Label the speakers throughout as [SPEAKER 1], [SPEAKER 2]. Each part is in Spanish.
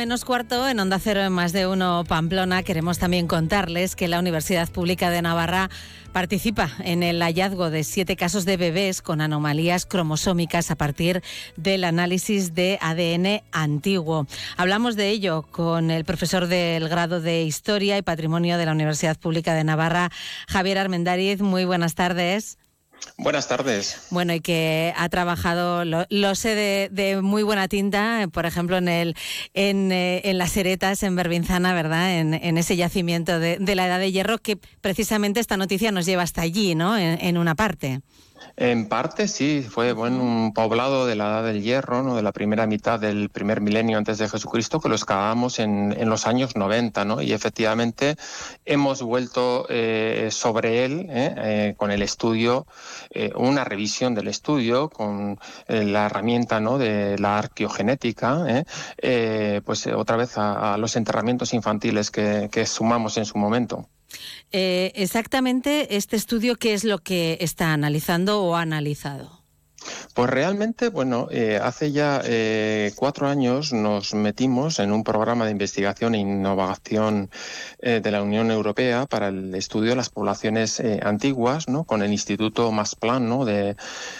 [SPEAKER 1] menos cuarto, en Onda Cero en más de uno Pamplona, queremos también contarles que la Universidad Pública de Navarra participa en el hallazgo de siete casos de bebés con anomalías cromosómicas a partir del análisis de ADN antiguo. Hablamos de ello con el profesor del grado de Historia y Patrimonio de la Universidad Pública de Navarra, Javier Armendariz. Muy buenas tardes.
[SPEAKER 2] Buenas tardes.
[SPEAKER 1] Bueno, y que ha trabajado, lo, sé de, muy buena tinta, por ejemplo, en el en, eh, las Heretas, en Berbinzana, ¿verdad? En, ese yacimiento de, la Edad de Hierro, que precisamente esta noticia nos lleva hasta allí, ¿no? en una parte.
[SPEAKER 2] En parte sí, fue bueno, un poblado de la Edad del Hierro, ¿no? de la primera mitad del primer milenio antes de Jesucristo, que lo excavamos en, en los años 90, ¿no? y efectivamente hemos vuelto eh, sobre él ¿eh? Eh, con el estudio, una revisión del estudio con la herramienta ¿no? de la arqueogenética, pues otra vez a, los enterramientos infantiles que sumamos en su momento.
[SPEAKER 1] Eh, exactamente este estudio, ¿qué es lo que está analizando o ha analizado?
[SPEAKER 2] Pues realmente, bueno, eh, hace ya eh, cuatro años nos metimos en un programa de investigación e innovación eh, de la Unión Europea para el estudio de las poblaciones antiguas, ¿no? Con el Instituto Masplan, ¿no? De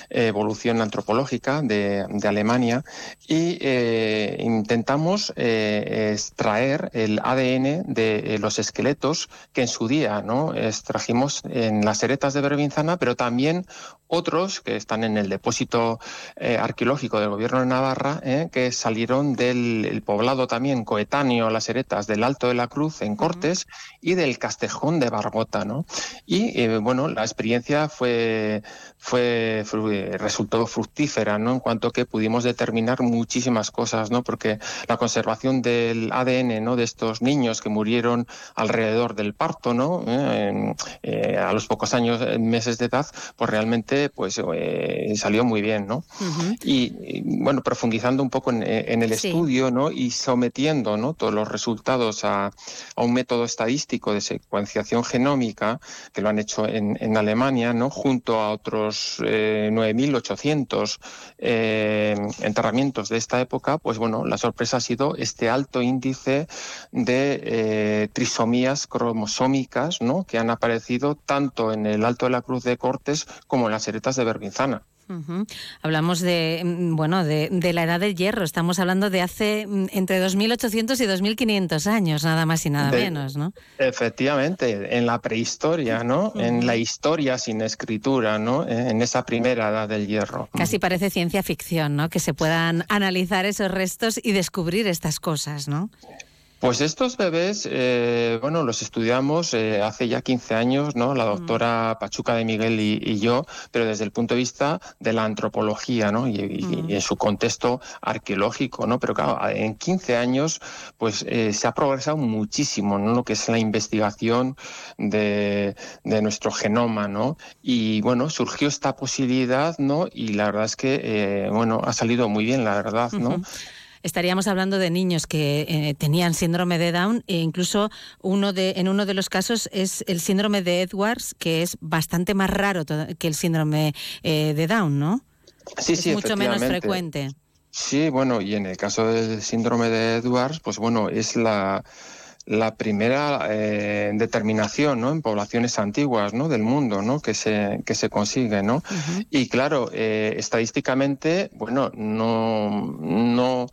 [SPEAKER 2] Evolución Antropológica de, Alemania y intentamos extraer el ADN de los esqueletos que en su día, ¿no? Extrajimos en las heretas de Bervinzana, pero también otros que están en el depósito eh, arqueológico del gobierno de Navarra, eh, que salieron del poblado también coetáneo a las heretas del Alto de la Cruz en Cortes y del Castejón de Barbota. ¿no? Y eh, bueno, la experiencia fue, fue, resultó fructífera ¿no? en cuanto que pudimos determinar muchísimas cosas, ¿no? porque la conservación del ADN ¿no? de estos niños que murieron alrededor del parto, ¿no? a los pocos años, meses de edad, pues realmente pues eh, salió muy bien, ¿no? y, bueno, profundizando un poco en, el estudio, ¿no? Y sometiendo, ¿no? Todos los resultados a, un método estadístico de secuenciación genómica que lo han hecho en, Alemania, ¿no? Junto a otros 9.800 eh, eh, enterramientos de esta época, pues bueno, la sorpresa ha sido este alto índice de trisomías cromosómicas, ¿no? Que han aparecido tanto en el Alto de la Cruz de Cortes como en las de Berbinzana.
[SPEAKER 1] Hablamos de mm, bueno de, la edad del hierro. Estamos hablando de hace mm, entre 2.800 y 2.500 años, nada más y nada menos, ¿no?
[SPEAKER 2] Efectivamente, en la prehistoria, ¿no? En la historia sin escritura, ¿no? En esa primera edad del hierro.
[SPEAKER 1] Casi parece ciencia ficción, ¿no? Que se puedan analizar esos restos y descubrir estas cosas, ¿no?
[SPEAKER 2] Pues estos bebés, eh, bueno, los estudiamos eh, hace ya 15 años, ¿no? La doctora Pachuca de Miguel y, yo, pero desde el punto de vista de la antropología, ¿no? Y, en su contexto arqueológico, ¿no? Pero claro, en 15 años, pues eh, se ha progresado muchísimo, ¿no? Lo que es la investigación de, nuestro genoma, ¿no? Y bueno, surgió esta posibilidad, ¿no? Y la verdad es que, bueno, ha salido muy bien, la verdad, ¿no?
[SPEAKER 1] Estaríamos hablando de niños que eh, tenían síndrome de Down e incluso uno de, en uno de los casos es el síndrome de Edwards, que es bastante más raro que el síndrome eh, de Down, ¿no?
[SPEAKER 2] Sí,
[SPEAKER 1] es mucho menos frecuente.
[SPEAKER 2] Sí, bueno, y en el caso del síndrome de Edwards, pues bueno, es la, la primera eh, determinación ¿no? en poblaciones antiguas ¿no? del mundo ¿no? que, se, que se consigue. ¿no? Y claro, eh, estadísticamente, bueno, no, no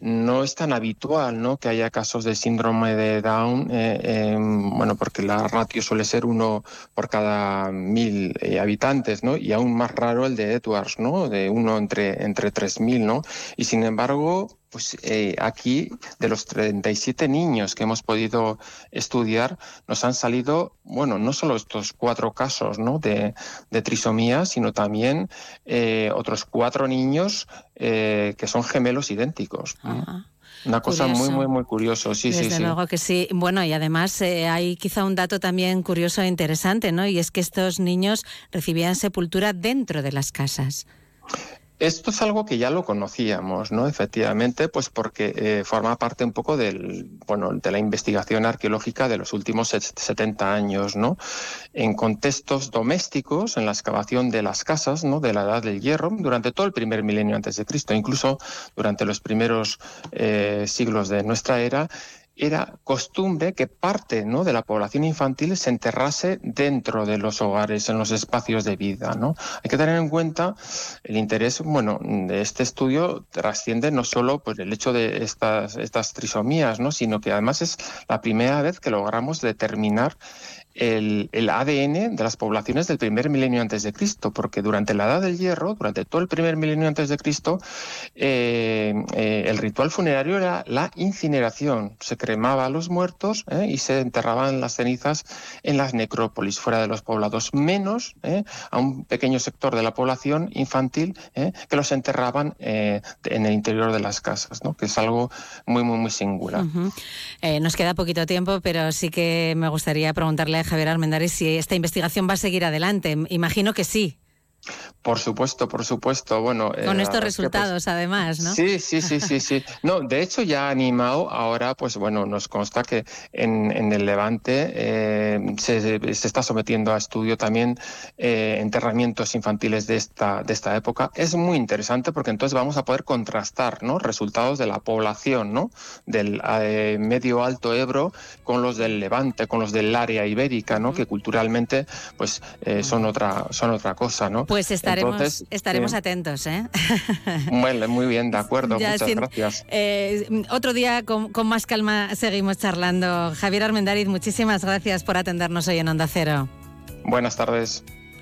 [SPEAKER 2] no es tan habitual ¿no? que haya casos de síndrome de Down, eh, bueno, porque la ratio suele ser uno por cada mil eh, habitantes, ¿no? Y aún más raro el de Edwards, ¿no? De uno entre, entre 3.000, ¿no? Y sin embargo, pues eh, aquí de los 37 niños que hemos podido estudiar, nos han salido, bueno, no solo estos cuatro casos ¿no? de, trisomía, sino también eh, otros cuatro niños eh, que son gemelos idénticos. Una cosa muy, muy, muy curioso, sí,
[SPEAKER 1] sí,
[SPEAKER 2] sí.
[SPEAKER 1] luego que sí. Bueno, y además hay quizá un dato también curioso e interesante, ¿no? Y es que estos niños recibían sepultura dentro de las casas.
[SPEAKER 2] Esto es algo que ya lo conocíamos, ¿no? Efectivamente, pues porque eh, forma parte un poco del, bueno, de la investigación arqueológica de los últimos 70 años, ¿no? En contextos domésticos, en la excavación de las casas, ¿no? De la Edad del Hierro, durante todo el primer milenio antes de Cristo, incluso durante los primeros eh, siglos de nuestra era, era costumbre que parte ¿no? de la población infantil se enterrase dentro de los hogares, en los espacios de vida. ¿no? Hay que tener en cuenta el interés bueno, de este estudio trasciende no solo pues, el hecho de estas, estas trisomías, ¿no? sino que además es la primera vez que logramos determinar el, ADN de las poblaciones del primer milenio antes de Cristo, porque durante la Edad del Hierro, durante todo el primer milenio antes de Cristo, eh, eh, el ritual funerario era la incineración. Se cremaba a los muertos eh, y se enterraban las cenizas en las necrópolis, fuera de los poblados, menos a un pequeño sector de la población infantil que los enterraban en el interior de las casas, que es algo muy, muy, muy singular.
[SPEAKER 1] nos queda poquito tiempo, pero sí que me gustaría preguntarle a Javier Armendáriz si esta investigación va a seguir adelante. Imagino que sí.
[SPEAKER 2] Por supuesto, por supuesto. Bueno,
[SPEAKER 1] con eh, estos pues, resultados, además, ¿no?
[SPEAKER 2] Sí, sí, sí, sí, sí. No, de hecho ya ha animado. Ahora, pues bueno, nos consta que en, el Levante eh, se, está sometiendo a estudio también eh, enterramientos infantiles de esta de esta época. Es muy interesante porque entonces vamos a poder contrastar, ¿no? Resultados de la población, ¿no? Del medio alto Ebro con los del Levante, con los del área ibérica, ¿no? Que culturalmente, pues son otra son otra cosa, ¿no?
[SPEAKER 1] Pues estaremos, estaremos atentos. ¿eh?
[SPEAKER 2] Bueno, muy bien, de acuerdo. muchas gracias.
[SPEAKER 1] Eh, otro día con, con, más calma seguimos charlando. Javier Armendariz, muchísimas gracias por atendernos hoy en Onda Cero.
[SPEAKER 2] Buenas tardes.